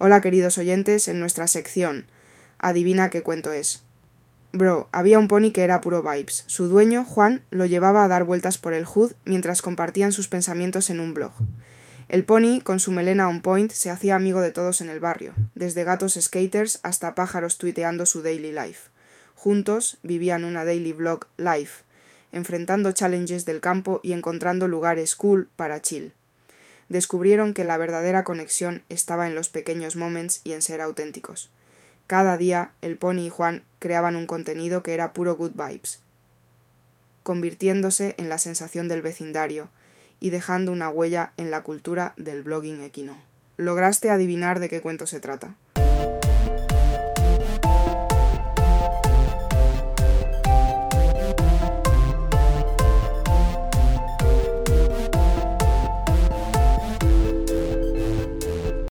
Hola queridos oyentes, en nuestra sección Adivina qué cuento es. Bro, había un pony que era puro vibes. Su dueño, Juan, lo llevaba a dar vueltas por el hood mientras compartían sus pensamientos en un blog. El pony, con su melena on point, se hacía amigo de todos en el barrio, desde gatos skaters hasta pájaros tuiteando su daily life. Juntos vivían una daily vlog life, enfrentando challenges del campo y encontrando lugares cool para chill. Descubrieron que la verdadera conexión estaba en los pequeños moments y en ser auténticos. Cada día, el pony y Juan creaban un contenido que era puro good vibes, convirtiéndose en la sensación del vecindario, y dejando una huella en la cultura del blogging equino. ¿Lograste adivinar de qué cuento se trata?